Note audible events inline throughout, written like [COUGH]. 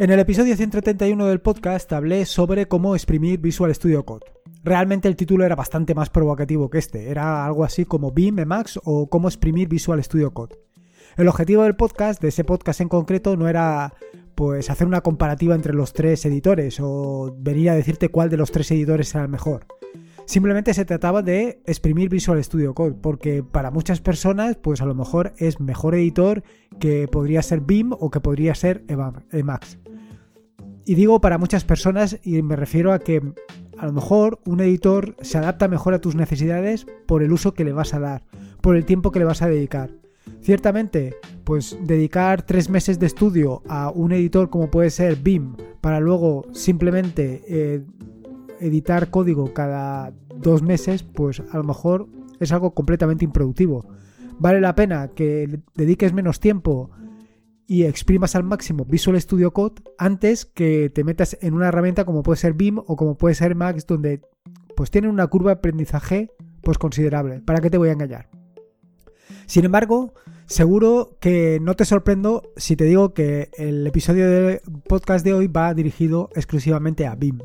En el episodio 131 del podcast hablé sobre cómo exprimir Visual Studio Code. Realmente el título era bastante más provocativo que este, era algo así como BIM, Emacs o cómo exprimir Visual Studio Code. El objetivo del podcast, de ese podcast en concreto, no era pues hacer una comparativa entre los tres editores o venir a decirte cuál de los tres editores era el mejor. Simplemente se trataba de exprimir Visual Studio Code, porque para muchas personas, pues a lo mejor es mejor editor que podría ser BIM o que podría ser Emacs. Y digo para muchas personas y me refiero a que a lo mejor un editor se adapta mejor a tus necesidades por el uso que le vas a dar, por el tiempo que le vas a dedicar. Ciertamente, pues dedicar tres meses de estudio a un editor como puede ser BIM para luego simplemente eh, editar código cada dos meses, pues a lo mejor es algo completamente improductivo. Vale la pena que dediques menos tiempo y exprimas al máximo Visual Studio Code antes que te metas en una herramienta como puede ser BIM o como puede ser Max donde pues tienen una curva de aprendizaje pues considerable. ¿Para qué te voy a engañar? Sin embargo, seguro que no te sorprendo si te digo que el episodio del podcast de hoy va dirigido exclusivamente a BIM.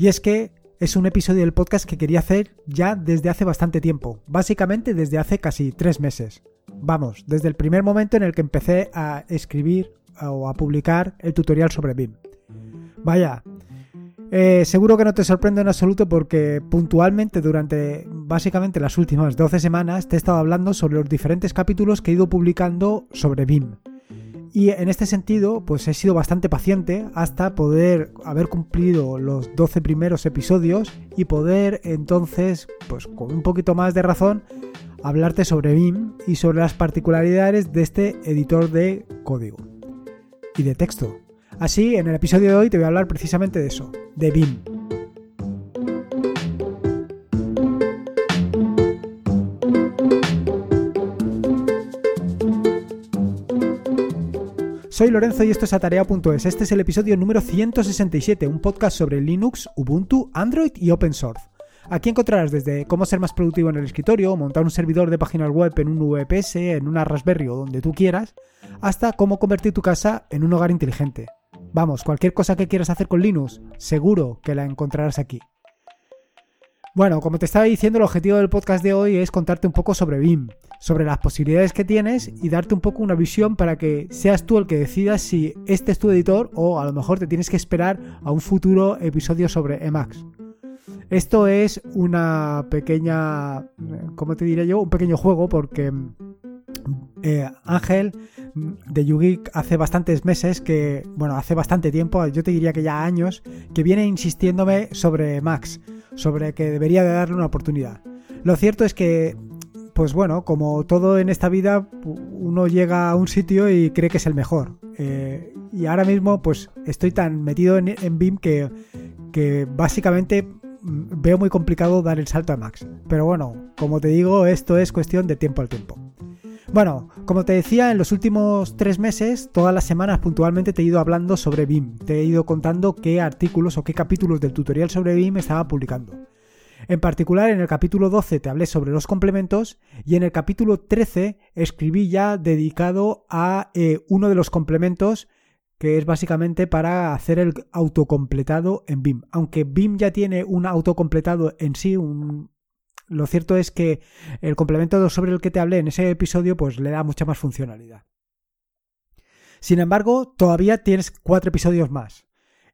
Y es que es un episodio del podcast que quería hacer ya desde hace bastante tiempo, básicamente desde hace casi tres meses. Vamos, desde el primer momento en el que empecé a escribir o a publicar el tutorial sobre BIM. Vaya, eh, seguro que no te sorprende en absoluto porque puntualmente durante básicamente las últimas 12 semanas te he estado hablando sobre los diferentes capítulos que he ido publicando sobre BIM. Y en este sentido, pues he sido bastante paciente hasta poder haber cumplido los 12 primeros episodios y poder entonces, pues con un poquito más de razón, hablarte sobre BIM y sobre las particularidades de este editor de código y de texto. Así, en el episodio de hoy te voy a hablar precisamente de eso, de BIM. Soy Lorenzo y esto es Atarea.es. Este es el episodio número 167, un podcast sobre Linux, Ubuntu, Android y Open Source. Aquí encontrarás desde cómo ser más productivo en el escritorio, montar un servidor de páginas web en un VPS, en una Raspberry o donde tú quieras, hasta cómo convertir tu casa en un hogar inteligente. Vamos, cualquier cosa que quieras hacer con Linux, seguro que la encontrarás aquí. Bueno, como te estaba diciendo, el objetivo del podcast de hoy es contarte un poco sobre BIM, sobre las posibilidades que tienes y darte un poco una visión para que seas tú el que decidas si este es tu editor o a lo mejor te tienes que esperar a un futuro episodio sobre Emacs. Esto es una pequeña, ¿cómo te diré yo? Un pequeño juego porque eh, Ángel de YouGeek hace bastantes meses que, bueno, hace bastante tiempo, yo te diría que ya años, que viene insistiéndome sobre Max, sobre que debería de darle una oportunidad. Lo cierto es que, pues bueno, como todo en esta vida, uno llega a un sitio y cree que es el mejor. Eh, y ahora mismo, pues estoy tan metido en, en BIM que, que básicamente veo muy complicado dar el salto a Max. Pero bueno, como te digo, esto es cuestión de tiempo al tiempo. Bueno, como te decía, en los últimos tres meses, todas las semanas puntualmente te he ido hablando sobre BIM. Te he ido contando qué artículos o qué capítulos del tutorial sobre BIM estaba publicando. En particular, en el capítulo 12 te hablé sobre los complementos y en el capítulo 13 escribí ya dedicado a eh, uno de los complementos que es básicamente para hacer el autocompletado en BIM. Aunque BIM ya tiene un autocompletado en sí, lo cierto es que el complemento sobre el que te hablé en ese episodio pues le da mucha más funcionalidad. Sin embargo, todavía tienes cuatro episodios más.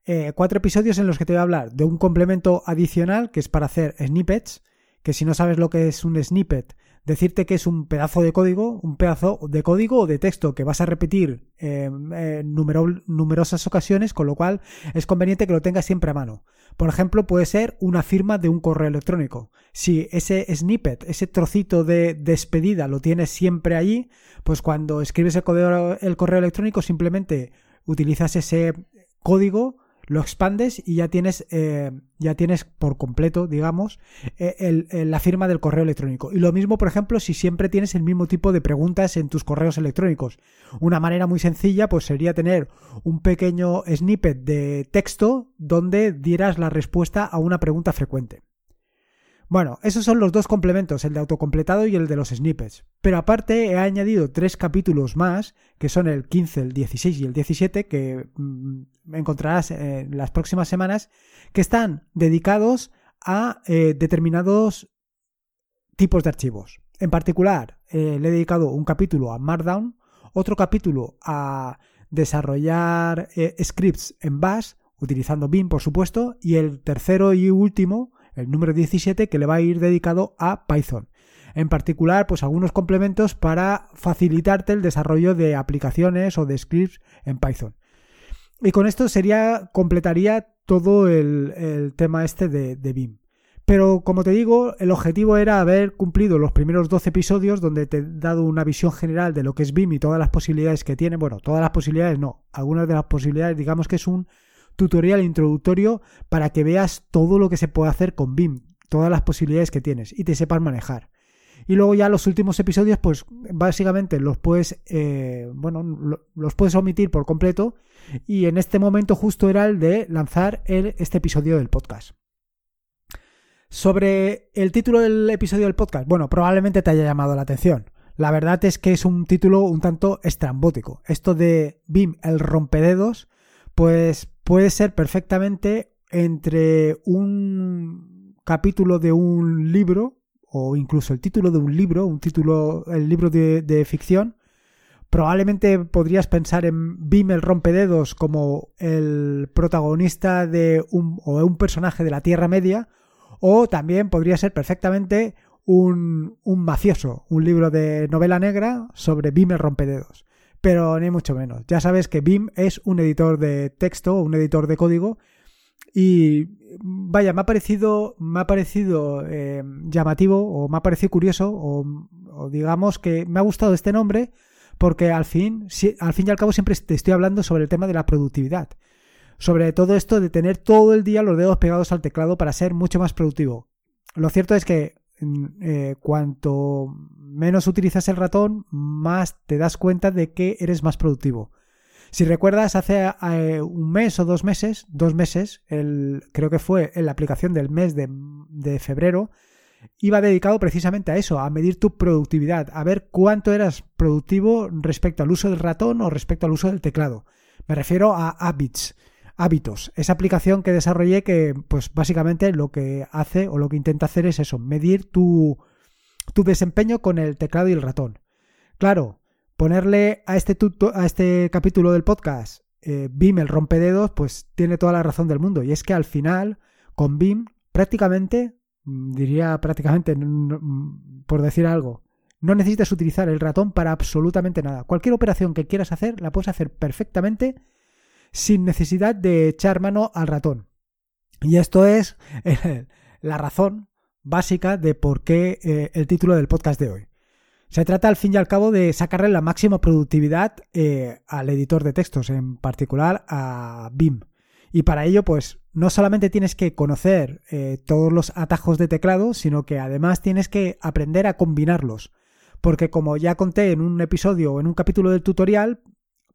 Eh, cuatro episodios en los que te voy a hablar de un complemento adicional que es para hacer snippets, que si no sabes lo que es un snippet, decirte que es un pedazo de código, un pedazo de código o de texto que vas a repetir en numerosas ocasiones, con lo cual es conveniente que lo tengas siempre a mano. Por ejemplo, puede ser una firma de un correo electrónico. Si ese snippet, ese trocito de despedida lo tienes siempre allí, pues cuando escribes el correo electrónico simplemente utilizas ese código lo expandes y ya tienes, eh, ya tienes por completo, digamos, eh, la firma del correo electrónico. Y lo mismo, por ejemplo, si siempre tienes el mismo tipo de preguntas en tus correos electrónicos. Una manera muy sencilla, pues sería tener un pequeño snippet de texto donde dieras la respuesta a una pregunta frecuente. Bueno, esos son los dos complementos, el de autocompletado y el de los snippets. Pero aparte he añadido tres capítulos más, que son el 15, el 16 y el 17, que mm, encontrarás en las próximas semanas, que están dedicados a eh, determinados tipos de archivos. En particular, eh, le he dedicado un capítulo a Markdown, otro capítulo a desarrollar eh, scripts en Bash, utilizando Vim, por supuesto, y el tercero y último el número 17, que le va a ir dedicado a Python. En particular, pues algunos complementos para facilitarte el desarrollo de aplicaciones o de scripts en Python. Y con esto sería, completaría todo el, tema este de, de BIM. Pero como te digo, el objetivo era haber cumplido los primeros 12 episodios donde te he dado una visión general de lo que es BIM y todas las posibilidades que tiene. Bueno, todas las posibilidades no, algunas de las posibilidades digamos que es un tutorial introductorio para que veas todo lo que se puede hacer con BIM, todas las posibilidades que tienes y te sepas manejar. Y luego ya los últimos episodios, pues básicamente los puedes, eh, bueno, los puedes omitir por completo. Y en este momento justo era el de lanzar este episodio del podcast. Sobre el título del episodio del podcast, bueno, probablemente te haya llamado la atención. La verdad es que es un título un tanto estrambótico. Esto de BIM, el rompededos, pues puede ser perfectamente entre un capítulo de un libro o incluso el título de un libro, un título, el libro de, ficción. Probablemente podrías pensar en Bim el rompededos como el protagonista de un o un personaje de la Tierra Media o también podría ser perfectamente un, un mafioso, un libro de novela negra sobre Bim el rompededos pero ni mucho menos. Ya sabes que BIM es un editor de texto, un editor de código y vaya, me ha parecido, me ha parecido eh, llamativo o me ha parecido curioso o, digamos que me ha gustado este nombre porque al fin, al fin y al cabo siempre te estoy hablando sobre el tema de la productividad. Sobre todo esto de tener todo el día los dedos pegados al teclado para ser mucho más productivo. Lo cierto es que eh, cuanto menos utilizas el ratón, más te das cuenta de que eres más productivo. Si recuerdas, hace eh, un mes o dos meses, dos meses, el, creo que fue en la aplicación del mes de, de febrero, iba dedicado precisamente a eso, a medir tu productividad, a ver cuánto eras productivo respecto al uso del ratón o respecto al uso del teclado. Me refiero a habits hábitos. Esa aplicación que desarrollé que pues básicamente lo que hace o lo que intenta hacer es eso, medir tu, tu desempeño con el teclado y el ratón. Claro, ponerle a este, a este capítulo del podcast eh, BIM el rompededos, pues tiene toda la razón del mundo. Y es que al final, con BIM, prácticamente, mm, diría prácticamente, por decir algo, no necesitas utilizar el ratón para absolutamente nada. Cualquier operación que quieras hacer, la puedes hacer perfectamente sin necesidad de echar mano al ratón. Y esto es eh, la razón básica de por qué eh, el título del podcast de hoy. Se trata al fin y al cabo de sacarle la máxima productividad eh, al editor de textos, en particular a BIM. Y para ello, pues no solamente tienes que conocer todos los atajos de teclado, sino que además tienes que aprender a combinarlos. Porque como ya conté en un episodio o en un capítulo del tutorial,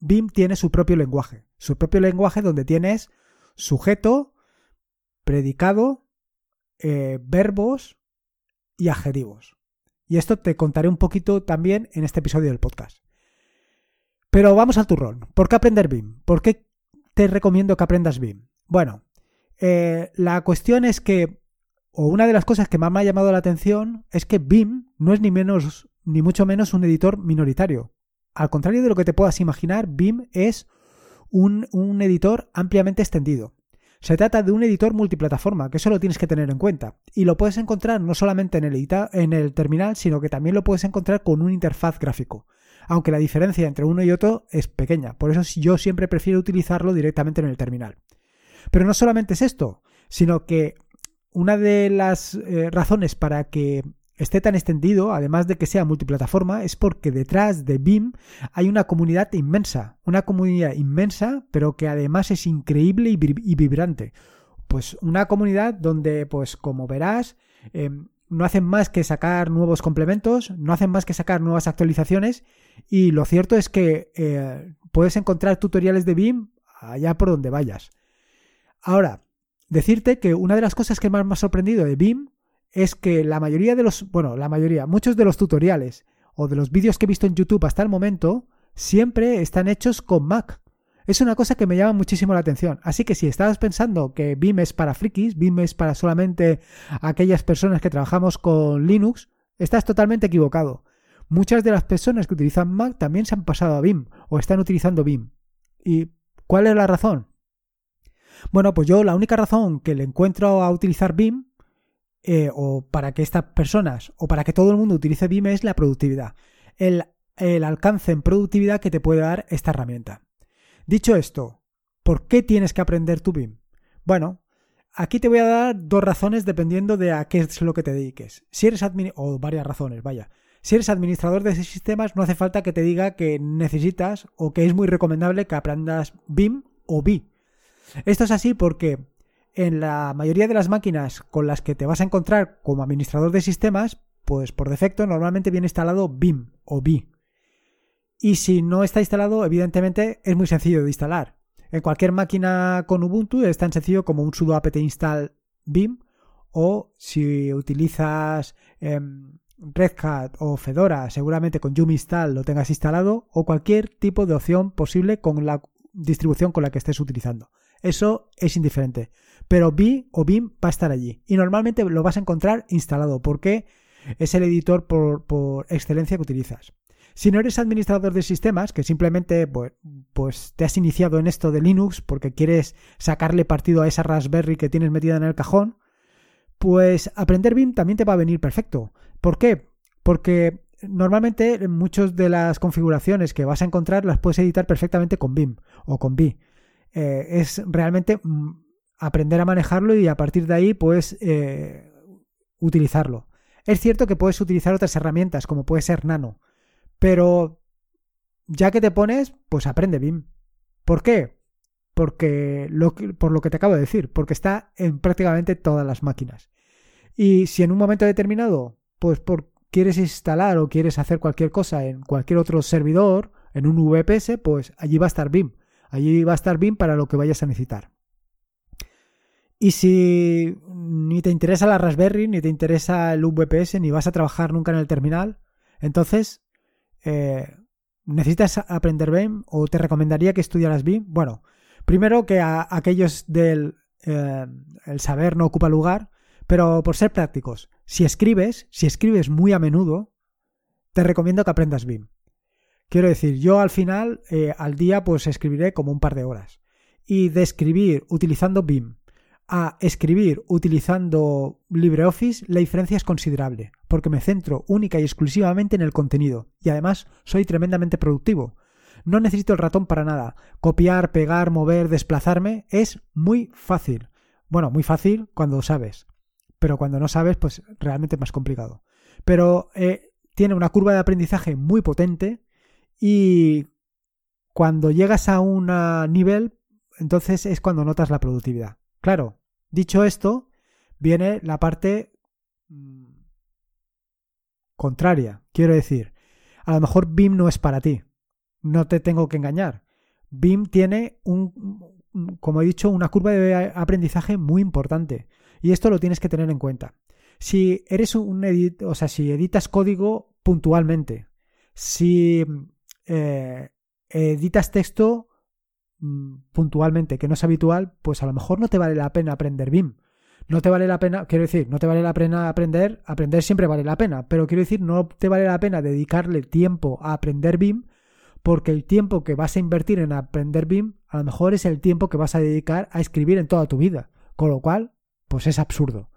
BIM tiene su propio lenguaje. Su propio lenguaje donde tienes sujeto, predicado, eh, verbos y adjetivos. Y esto te contaré un poquito también en este episodio del podcast. Pero vamos al turrón. ¿Por qué aprender BIM? ¿Por qué te recomiendo que aprendas BIM? Bueno, eh, la cuestión es que, o una de las cosas que más me ha llamado la atención, es que BIM no es ni menos, ni mucho menos un editor minoritario. Al contrario de lo que te puedas imaginar, BIM es un, editor ampliamente extendido. Se trata de un editor multiplataforma, que eso lo tienes que tener en cuenta. Y lo puedes encontrar no solamente en el, en el terminal, sino que también lo puedes encontrar con un interfaz gráfico. Aunque la diferencia entre uno y otro es pequeña. Por eso yo siempre prefiero utilizarlo directamente en el terminal. Pero no solamente es esto, sino que una de las eh, razones para que esté tan extendido, además de que sea multiplataforma, es porque detrás de BIM hay una comunidad inmensa, una comunidad inmensa, pero que además es increíble y, vibrante. Pues una comunidad donde, pues como verás, em, no hacen más que sacar nuevos complementos, no hacen más que sacar nuevas actualizaciones y lo cierto es que eh, puedes encontrar tutoriales de BIM allá por donde vayas. Ahora, decirte que una de las cosas que más me ha sorprendido de BIM es que la mayoría de los, bueno, la mayoría, muchos de los tutoriales o de los vídeos que he visto en YouTube hasta el momento siempre están hechos con Mac. Es una cosa que me llama muchísimo la atención. Así que si estabas pensando que BIM es para frikis, BIM es para solamente aquellas personas que trabajamos con Linux, estás totalmente equivocado. Muchas de las personas que utilizan Mac también se han pasado a BIM o están utilizando BIM. ¿Y cuál es la razón? Bueno, pues yo la única razón que le encuentro a utilizar BIM eh, o para que estas personas o para que todo el mundo utilice BIM es la productividad. El, el alcance en productividad que te puede dar esta herramienta. Dicho esto, ¿por qué tienes que aprender tu BIM? Bueno, aquí te voy a dar dos razones dependiendo de a qué es lo que te dediques. Si eres o varias razones, vaya. Si eres administrador de sistemas, no hace falta que te diga que necesitas o que es muy recomendable que aprendas BIM o BI. Esto es así porque en la mayoría de las máquinas con las que te vas a encontrar como administrador de sistemas, pues por defecto normalmente viene instalado BIM o BI. Y si no está instalado, evidentemente es muy sencillo de instalar. En cualquier máquina con Ubuntu es tan sencillo como un sudo apt install BIM o si utilizas em, Red Hat o Fedora, seguramente con Yum install lo tengas instalado o cualquier tipo de opción posible con la distribución con la que estés utilizando. Eso es indiferente. Pero BI o BIM va a estar allí. Y normalmente lo vas a encontrar instalado porque es el editor por, por excelencia que utilizas. Si no eres administrador de sistemas, que simplemente pues, pues, te has iniciado en esto de Linux porque quieres sacarle partido a esa Raspberry que tienes metida en el cajón, pues aprender BIM también te va a venir perfecto. ¿Por qué? Porque normalmente muchas de las configuraciones que vas a encontrar las puedes editar perfectamente con BIM o con BI. Eh, es realmente mm, aprender a manejarlo y a partir de ahí puedes eh, utilizarlo. Es cierto que puedes utilizar otras herramientas como puede ser Nano, pero ya que te pones, pues aprende BIM. ¿Por qué? Porque por lo que te acabo de decir, porque está en prácticamente todas las máquinas. Y si en un momento determinado, pues por, quieres instalar o quieres hacer cualquier cosa en cualquier otro servidor, en un VPS, pues allí va a estar BIM. Allí va a estar BIM para lo que vayas a necesitar. Y si ni te interesa la Raspberry, ni te interesa el VPS, ni vas a trabajar nunca en el terminal, entonces eh, ¿necesitas aprender BIM o te recomendaría que estudiaras BIM? Bueno, primero que a, aquellos del eh, el saber no ocupa lugar, pero por ser prácticos, si escribes, si escribes muy a menudo, te recomiendo que aprendas BIM. Quiero decir, yo al final, eh, al día, pues escribiré como un par de horas. Y de escribir utilizando BIM a escribir utilizando LibreOffice, la diferencia es considerable, porque me centro única y exclusivamente en el contenido, y además soy tremendamente productivo. No necesito el ratón para nada. Copiar, pegar, mover, desplazarme es muy fácil. Bueno, muy fácil cuando sabes, pero cuando no sabes, pues realmente es más complicado. Pero eh, tiene una curva de aprendizaje muy potente y cuando llegas a un nivel, entonces es cuando notas la productividad. Claro, Dicho esto, viene la parte mm, contraria. Quiero decir, a lo mejor BIM no es para ti. No te tengo que engañar. BIM tiene un, como he dicho, una curva de aprendizaje muy importante. Y esto lo tienes que tener en cuenta. Si eres un edit, o sea, si editas código puntualmente, si eh, editas texto Mm, puntualmente que no es habitual, pues a lo mejor no te vale la pena aprender BIM. No te vale la pena, quiero decir, no te vale la pena aprender, aprender siempre vale la pena, pero quiero decir, no te vale la pena dedicarle tiempo a aprender BIM porque el tiempo que vas a invertir en aprender BIM a lo mejor es el tiempo que vas a dedicar a escribir en toda tu vida, con lo cual, pues es absurdo.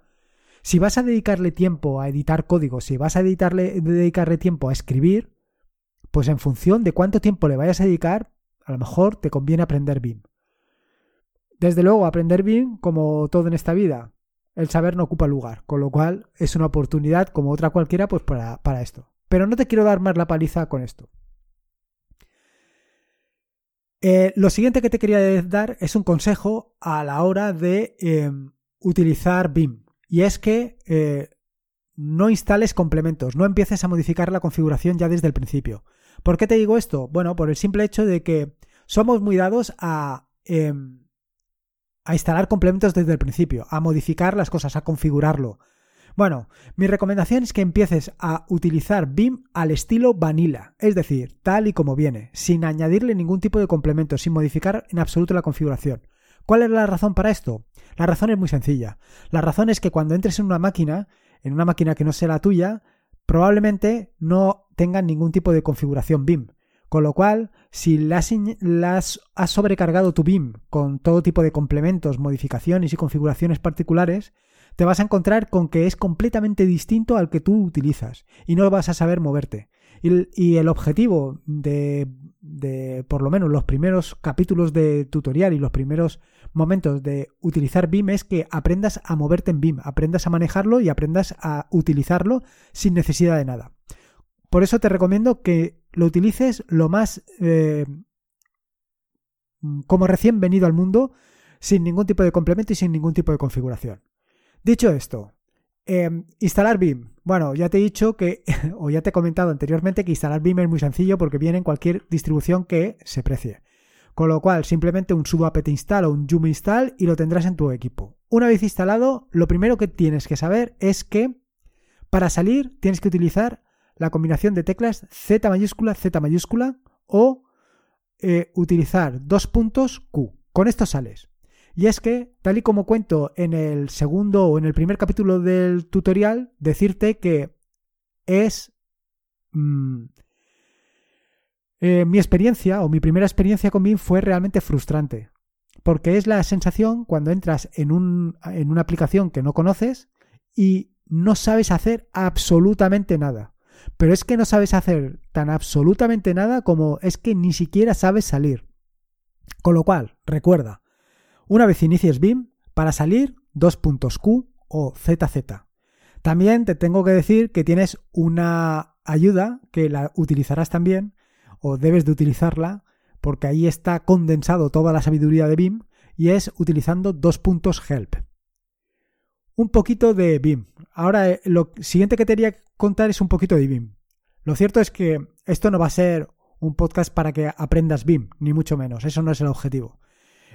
Si vas a dedicarle tiempo a editar código, si vas a dedicarle tiempo a escribir, pues en función de cuánto tiempo le vayas a dedicar, a lo mejor te conviene aprender BIM. Desde luego, aprender BIM, como todo en esta vida, el saber no ocupa lugar, con lo cual es una oportunidad como otra cualquiera pues para, esto. Pero no te quiero dar más la paliza con esto. Eh, lo siguiente que te quería dar es un consejo a la hora de em, utilizar BIM. Y es que eh, no instales complementos, no empieces a modificar la configuración ya desde el principio. ¿Por qué te digo esto? Bueno, por el simple hecho de que somos muy dados a, em, a instalar complementos desde el principio, a modificar las cosas, a configurarlo. Bueno, mi recomendación es que empieces a utilizar BIM al estilo vanilla, es decir, tal y como viene, sin añadirle ningún tipo de complemento, sin modificar en absoluto la configuración. ¿Cuál es la razón para esto? La razón es muy sencilla. La razón es que cuando entres en una máquina, en una máquina que no sea la tuya, probablemente no tengan ningún tipo de configuración BIM. Con lo cual, si las, has sobrecargado tu BIM con todo tipo de complementos, modificaciones y configuraciones particulares, te vas a encontrar con que es completamente distinto al que tú utilizas y no vas a saber moverte. Y, el objetivo de, de, por lo menos, los primeros capítulos de tutorial y los primeros momentos de utilizar BIM es que aprendas a moverte en BIM, aprendas a manejarlo y aprendas a utilizarlo sin necesidad de nada. Por eso te recomiendo que lo utilices lo más eh, como recién venido al mundo, sin ningún tipo de complemento y sin ningún tipo de configuración. Dicho esto, em, instalar BIM. Bueno, ya te he dicho que, [LAUGHS] o ya te he comentado anteriormente que instalar BIM es muy sencillo porque viene en cualquier distribución que se precie. Con lo cual, simplemente un sudo install o un yum install y lo tendrás en tu equipo. Una vez instalado, lo primero que tienes que saber es que para salir tienes que utilizar la combinación de teclas Z mayúscula, Z mayúscula o eh, utilizar dos puntos Q. Con esto sales. Y es que, tal y como cuento en el segundo o en el primer capítulo del tutorial, decirte que es mm, eh, mi experiencia o mi primera experiencia con BIM fue realmente frustrante. Porque es la sensación cuando entras en, un, en una aplicación que no conoces y no sabes hacer absolutamente nada. Pero es que no sabes hacer tan absolutamente nada como es que ni siquiera sabes salir. Con lo cual, recuerda, una vez inicies BIM, para salir, dos puntos Q o ZZ. También te tengo que decir que tienes una ayuda que la utilizarás también, o debes de utilizarla, porque ahí está condensado toda la sabiduría de BIM, y es utilizando dos puntos help. Un poquito de BIM. Ahora, eh, lo siguiente que te quería contar es un poquito de BIM. Lo cierto es que esto no va a ser un podcast para que aprendas BIM, ni mucho menos. Eso no es el objetivo.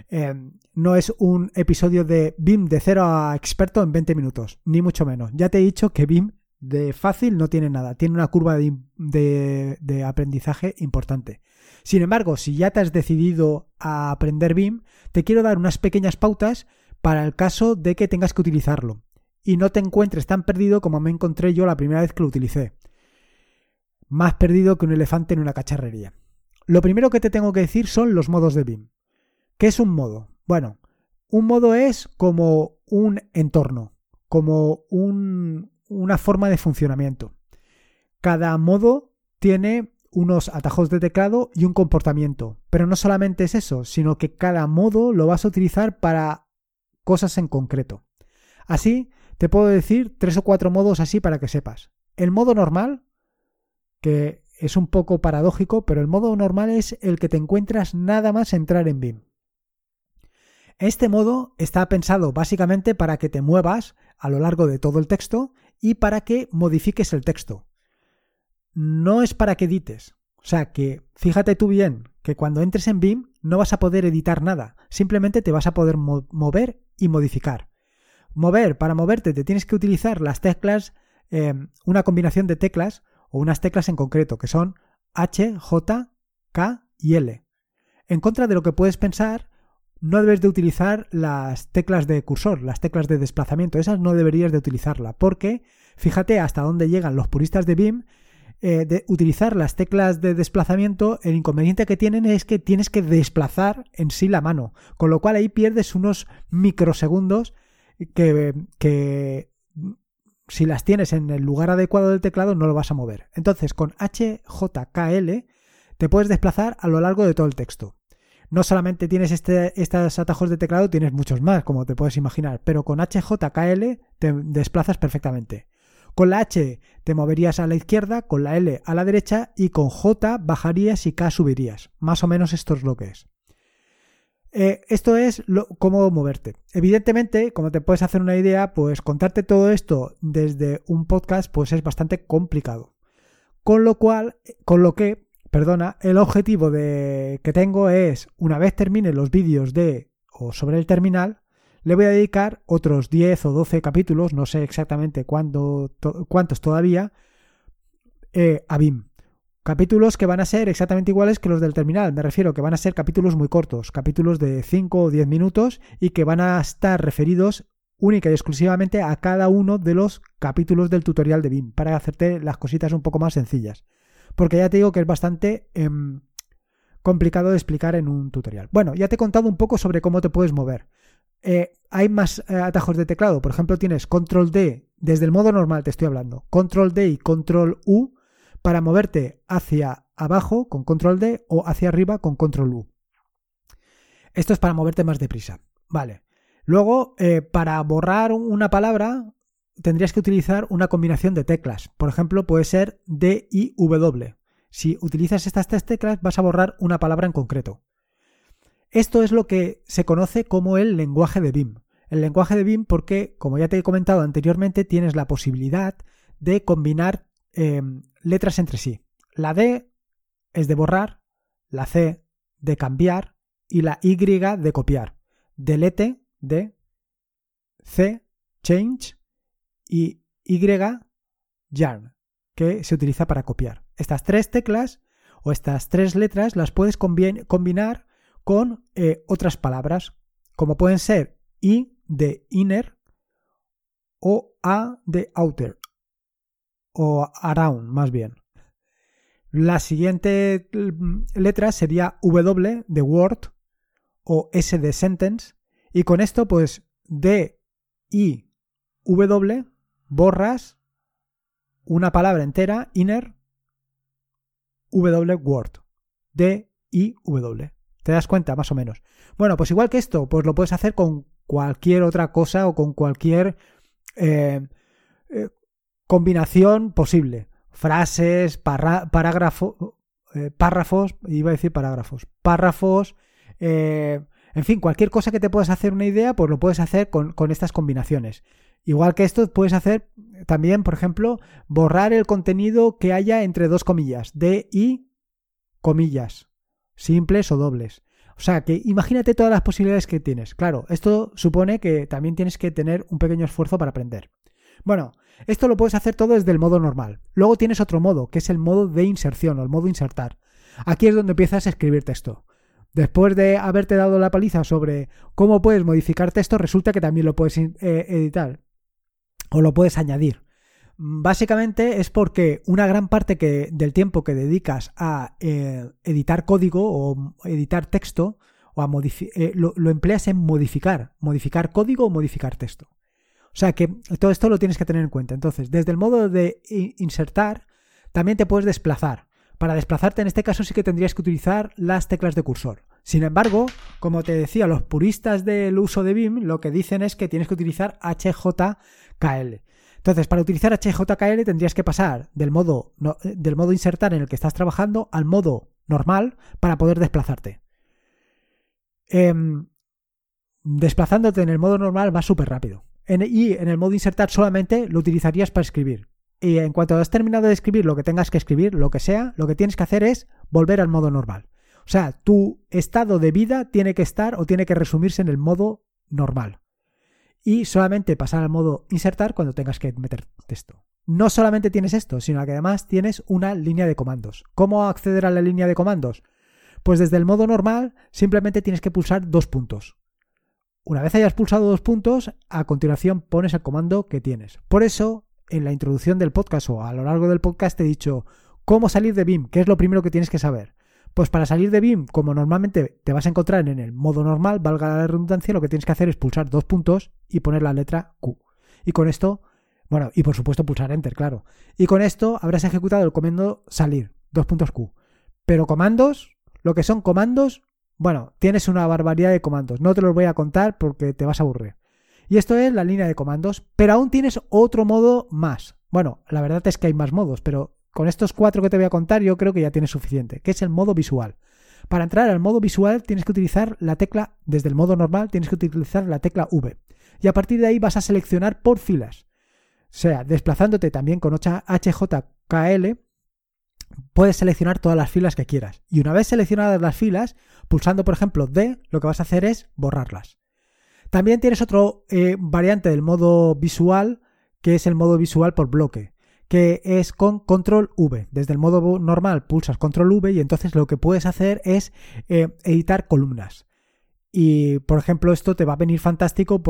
Eh, no es un episodio de BIM de cero a experto en 20 minutos, ni mucho menos. Ya te he dicho que BIM de fácil no tiene nada, tiene una curva de, de, aprendizaje importante. Sin embargo, si ya te has decidido a aprender BIM, te quiero dar unas pequeñas pautas para el caso de que tengas que utilizarlo y no te encuentres tan perdido como me encontré yo la primera vez que lo utilicé. Más perdido que un elefante en una cacharrería. Lo primero que te tengo que decir son los modos de BIM. ¿Qué es un modo? Bueno, un modo es como un entorno, como una forma de funcionamiento. Cada modo tiene unos atajos de teclado y un comportamiento. Pero no solamente es eso, sino que cada modo lo vas a utilizar para cosas en concreto. Así, te puedo decir tres o cuatro modos así para que sepas. El modo normal, que es un poco paradójico, pero el modo normal es el que te encuentras nada más entrar en BIM. Este modo está pensado básicamente para que te muevas a lo largo de todo el texto y para que modifiques el texto. No es para que edites. O sea que fíjate tú bien que cuando entres en BIM no vas a poder editar nada, simplemente te vas a poder mover y modificar. Mover, para moverte te tienes que utilizar las teclas, eh, una combinación de teclas o unas teclas en concreto que son H, J, K y L. En contra de lo que puedes pensar, no debes de utilizar las teclas de cursor, las teclas de desplazamiento, esas no deberías de utilizarla, porque fíjate hasta dónde llegan los puristas de BIM eh, de utilizar las teclas de desplazamiento, el inconveniente que tienen es que tienes que desplazar en sí la mano, con lo cual ahí pierdes unos microsegundos que, que si las tienes en el lugar adecuado del teclado no lo vas a mover. Entonces con HJKL te puedes desplazar a lo largo de todo el texto no solamente tienes este, estos atajos de teclado, tienes muchos más, como te puedes imaginar, pero con HJKL te desplazas perfectamente. Con la H te moverías a la izquierda, con la L a la derecha y con J bajarías y K subirías. Más o menos esto es lo que es. Eh, esto es cómo moverte. Evidentemente, como te puedes hacer una idea, pues contarte todo esto desde un podcast pues es bastante complicado. Con lo cual, con lo que perdona, el objetivo de, que tengo es, una vez termine los vídeos de o sobre el terminal, le voy a dedicar otros 10 o 12 capítulos, no sé exactamente cuántos todavía, eh, a BIM. Capítulos que van a ser exactamente iguales que los del terminal, me refiero que van a ser capítulos muy cortos, capítulos de 5 o 10 minutos y que van a estar referidos única y exclusivamente a cada uno de los capítulos del tutorial de BIM para hacerte las cositas un poco más sencillas. Porque ya te digo que es bastante em, complicado de explicar en un tutorial. Bueno, ya te he contado un poco sobre cómo te puedes mover. Eh, hay más eh, atajos de teclado. Por ejemplo, tienes control D desde el modo normal, te estoy hablando. Control D y control U para moverte hacia abajo con control D o hacia arriba con control U. Esto es para moverte más deprisa. Vale. Luego, eh, para borrar una palabra, tendrías que utilizar una combinación de teclas. Por ejemplo, puede ser D y W. Si utilizas estas tres teclas, vas a borrar una palabra en concreto. Esto es lo que se conoce como el lenguaje de BIM. El lenguaje de BIM porque, como ya te he comentado anteriormente, tienes la posibilidad de combinar em, letras entre sí. La D es de borrar, la C de cambiar y la Y de copiar. Delete de C, change y Y, yarn, que se utiliza para copiar. Estas tres teclas o estas tres letras las puedes combinar con eh, otras palabras, como pueden ser I de inner o A de outer o around más bien. La siguiente letra sería W de word o S de sentence y con esto pues D I W borras una palabra entera inner W word D I W ¿Te das cuenta? Más o menos. Bueno, pues igual que esto, pues lo puedes hacer con cualquier otra cosa o con cualquier eh, eh, combinación posible. Frases, parágrafos, eh, párrafos, iba a decir parágrafos, párrafos, en fin, cualquier cosa que te puedas hacer una idea, pues lo puedes hacer con, con estas combinaciones. Igual que esto, puedes hacer también, por ejemplo, borrar el contenido que haya entre dos comillas, de y comillas simples o dobles. O sea, que imagínate todas las posibilidades que tienes. Claro, esto supone que también tienes que tener un pequeño esfuerzo para aprender. Bueno, esto lo puedes hacer todo desde el modo normal. Luego tienes otro modo, que es el modo de inserción o el modo insertar. Aquí es donde empiezas a escribir texto. Después de haberte dado la paliza sobre cómo puedes modificar texto, resulta que también lo puedes eh, editar o lo puedes añadir. Básicamente es porque una gran parte que, del tiempo que dedicas a eh, editar código o editar texto o a eh, lo, empleas en modificar, modificar código o modificar texto. O sea que todo esto lo tienes que tener en cuenta. Entonces, desde el modo de insertar, también te puedes desplazar. Para desplazarte en este caso sí que tendrías que utilizar las teclas de cursor. Sin embargo, como te decía, los puristas del uso de BIM lo que dicen es que tienes que utilizar HJKL. Entonces, para utilizar HJKL tendrías que pasar del modo, del modo insertar en el que estás trabajando al modo normal para poder desplazarte. Em, desplazándote en el modo normal va súper rápido. y en el modo insertar solamente lo utilizarías para escribir. Y en cuanto has terminado de escribir lo que tengas que escribir, lo que sea, lo que tienes que hacer es volver al modo normal. O sea, tu estado de vida tiene que estar o tiene que resumirse en el modo normal y solamente pasar al modo insertar cuando tengas que meter texto. No solamente tienes esto, sino que además tienes una línea de comandos. ¿Cómo acceder a la línea de comandos? Pues desde el modo normal simplemente tienes que pulsar dos puntos. Una vez hayas pulsado dos puntos, a continuación pones el comando que tienes. Por eso, en la introducción del podcast o a lo largo del podcast te he dicho cómo salir de BIM, qué es lo primero que tienes que saber. Pues para salir de BIM, como normalmente te vas a encontrar en el modo normal, valga la redundancia, lo que tienes que hacer es pulsar dos puntos y poner la letra Q. Y con esto, bueno, y por supuesto pulsar Enter, claro. Y con esto habrás ejecutado el comando salir, dos puntos Q. Pero comandos, lo que son comandos, bueno, tienes una barbaridad de comandos. No te los voy a contar porque te vas a aburrir. Y esto es la línea de comandos, pero aún tienes otro modo más. Bueno, la verdad es que hay más modos, pero con estos cuatro que te voy a contar yo creo que ya tienes suficiente, que es el modo visual. Para entrar al modo visual tienes que utilizar la tecla, desde el modo normal tienes que utilizar la tecla V. Y a partir de ahí vas a seleccionar por filas. O sea, desplazándote también con HJKL, puedes seleccionar todas las filas que quieras. Y una vez seleccionadas las filas, pulsando por ejemplo D, lo que vas a hacer es borrarlas. También tienes otro eh, variante del modo visual, que es el modo visual por bloque, que es con control V. Desde el modo normal pulsas control V y entonces lo que puedes hacer es eh, editar columnas. Y, por ejemplo, esto te va a venir fantástico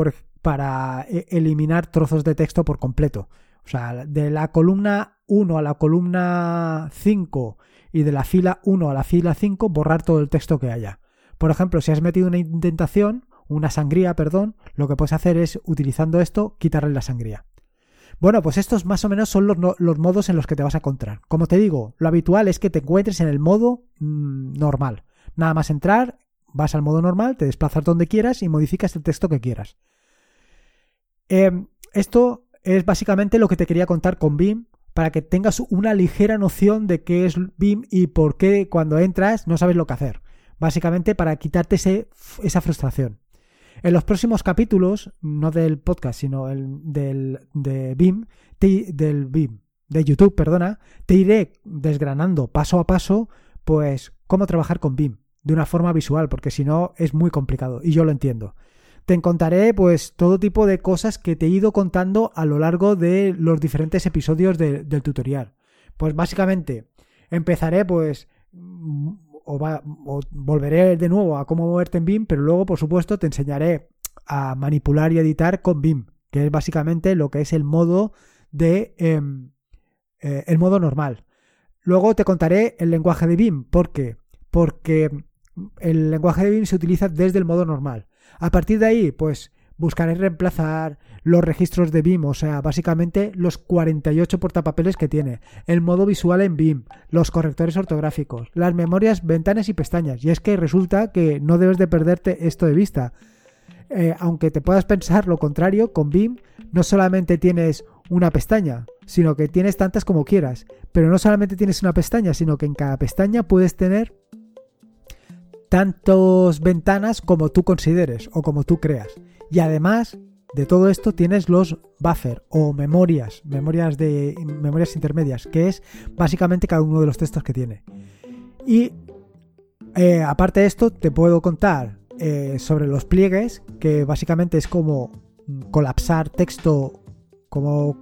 para eh, eliminar trozos de texto por completo. O sea, de la columna 1 a la columna 5 y de la fila 1 a la fila 5, borrar todo el texto que haya. Por ejemplo, si has metido una indentación, una sangría, perdón, lo que puedes hacer es, utilizando esto, quitarle la sangría. Bueno, pues estos más o menos son los, los, modos en los que te vas a encontrar. Como te digo, lo habitual es que te encuentres en el modo mm, normal. Nada más entrar, vas al modo normal, te desplazas donde quieras y modificas el texto que quieras. Em, esto es básicamente lo que te quería contar con BIM para que tengas una ligera noción de qué es BIM y por qué cuando entras no sabes lo que hacer. Básicamente para quitarte esa frustración. En los próximos capítulos, no del podcast, sino el, del, de BIM, del BIM, de YouTube, perdona, te iré desgranando paso a paso, pues, cómo trabajar con BIM de una forma visual, porque si no es muy complicado, y yo lo entiendo. Te contaré, pues, todo tipo de cosas que te he ido contando a lo largo de los diferentes episodios del tutorial. Pues, básicamente, empezaré, pues, o, volveré de nuevo a cómo moverte en BIM, pero luego, por supuesto, te enseñaré a manipular y editar con BIM, que es básicamente lo que es el modo de em, eh, el modo normal. Luego te contaré el lenguaje de BIM, ¿por qué? Porque el lenguaje de BIM se utiliza desde el modo normal. A partir de ahí, pues buscaré reemplazar los registros de BIM, o sea, básicamente los 48 portapapeles que tiene, el modo visual en BIM, los correctores ortográficos, las memorias, ventanas y pestañas. Y es que resulta que no debes de perderte esto de vista. Eh, aunque te puedas pensar lo contrario, con BIM no solamente tienes una pestaña, sino que tienes tantas como quieras. Pero no solamente tienes una pestaña, sino que en cada pestaña puedes tener tantas ventanas como tú consideres o como tú creas. Y además de todo esto tienes los buffer o memorias, memorias de memorias intermedias, que es básicamente cada uno de los textos que tiene. Y eh, aparte de esto, te puedo contar eh, sobre los pliegues, que básicamente es como colapsar texto, como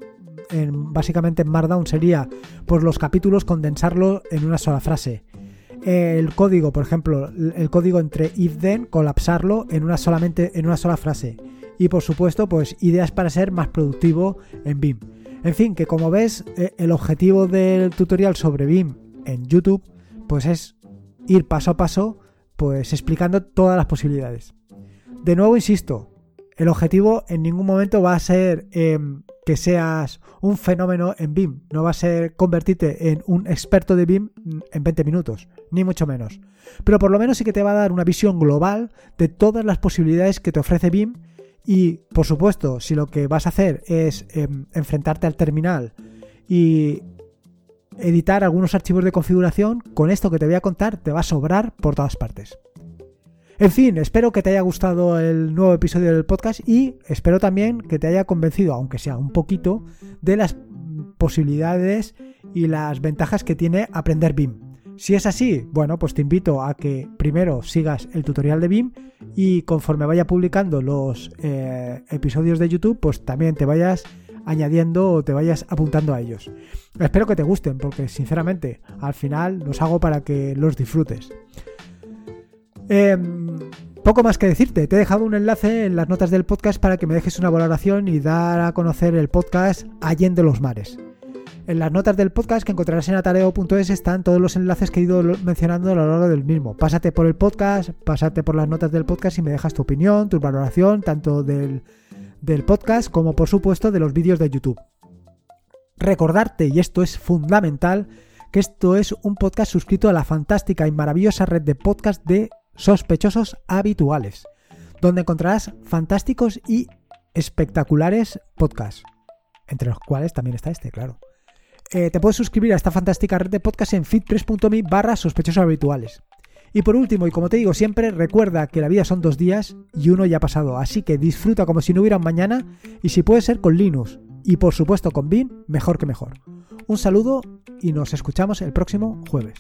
en, básicamente en Markdown sería por los capítulos condensarlo en una sola frase el código, por ejemplo, el código entre if then, colapsarlo en una solamente en una sola frase. Y por supuesto, pues ideas para ser más productivo en BIM. En fin, que como ves, eh, el objetivo del tutorial sobre BIM en YouTube, pues es ir paso a paso, pues explicando todas las posibilidades. De nuevo, insisto, el objetivo en ningún momento va a ser em, que seas un fenómeno en BIM, no va a ser convertirte en un experto de BIM en 20 minutos, ni mucho menos. Pero por lo menos sí que te va a dar una visión global de todas las posibilidades que te ofrece BIM y, por supuesto, si lo que vas a hacer es em, enfrentarte al terminal y editar algunos archivos de configuración, con esto que te voy a contar te va a sobrar por todas partes. En fin, espero que te haya gustado el nuevo episodio del podcast y espero también que te haya convencido, aunque sea un poquito, de las posibilidades y las ventajas que tiene aprender BIM. Si es así, bueno, pues te invito a que primero sigas el tutorial de BIM y conforme vaya publicando los eh, episodios de YouTube, pues también te vayas añadiendo o te vayas apuntando a ellos. Espero que te gusten porque sinceramente al final los hago para que los disfrutes. Em, poco más que decirte, te he dejado un enlace en las notas del podcast para que me dejes una valoración y dar a conocer el podcast Allende los Mares. En las notas del podcast que encontrarás en atareo.es están todos los enlaces que he ido mencionando a lo largo del mismo. Pásate por el podcast, pásate por las notas del podcast y me dejas tu opinión, tu valoración, tanto del, del podcast como por supuesto de los vídeos de YouTube. Recordarte, y esto es fundamental, que esto es un podcast suscrito a la fantástica y maravillosa red de podcast de sospechosos habituales, donde encontrarás fantásticos y espectaculares podcasts, entre los cuales también está este, claro. Eh, te puedes suscribir a esta fantástica red de podcasts en fitpress.me barra sospechosos habituales. Y por último, y como te digo siempre, recuerda que la vida son dos días y uno ya ha pasado, así que disfruta como si no hubiera un mañana y si puede ser con Linux y por supuesto con BIM, mejor que mejor. Un saludo y nos escuchamos el próximo jueves.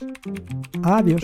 Adiós.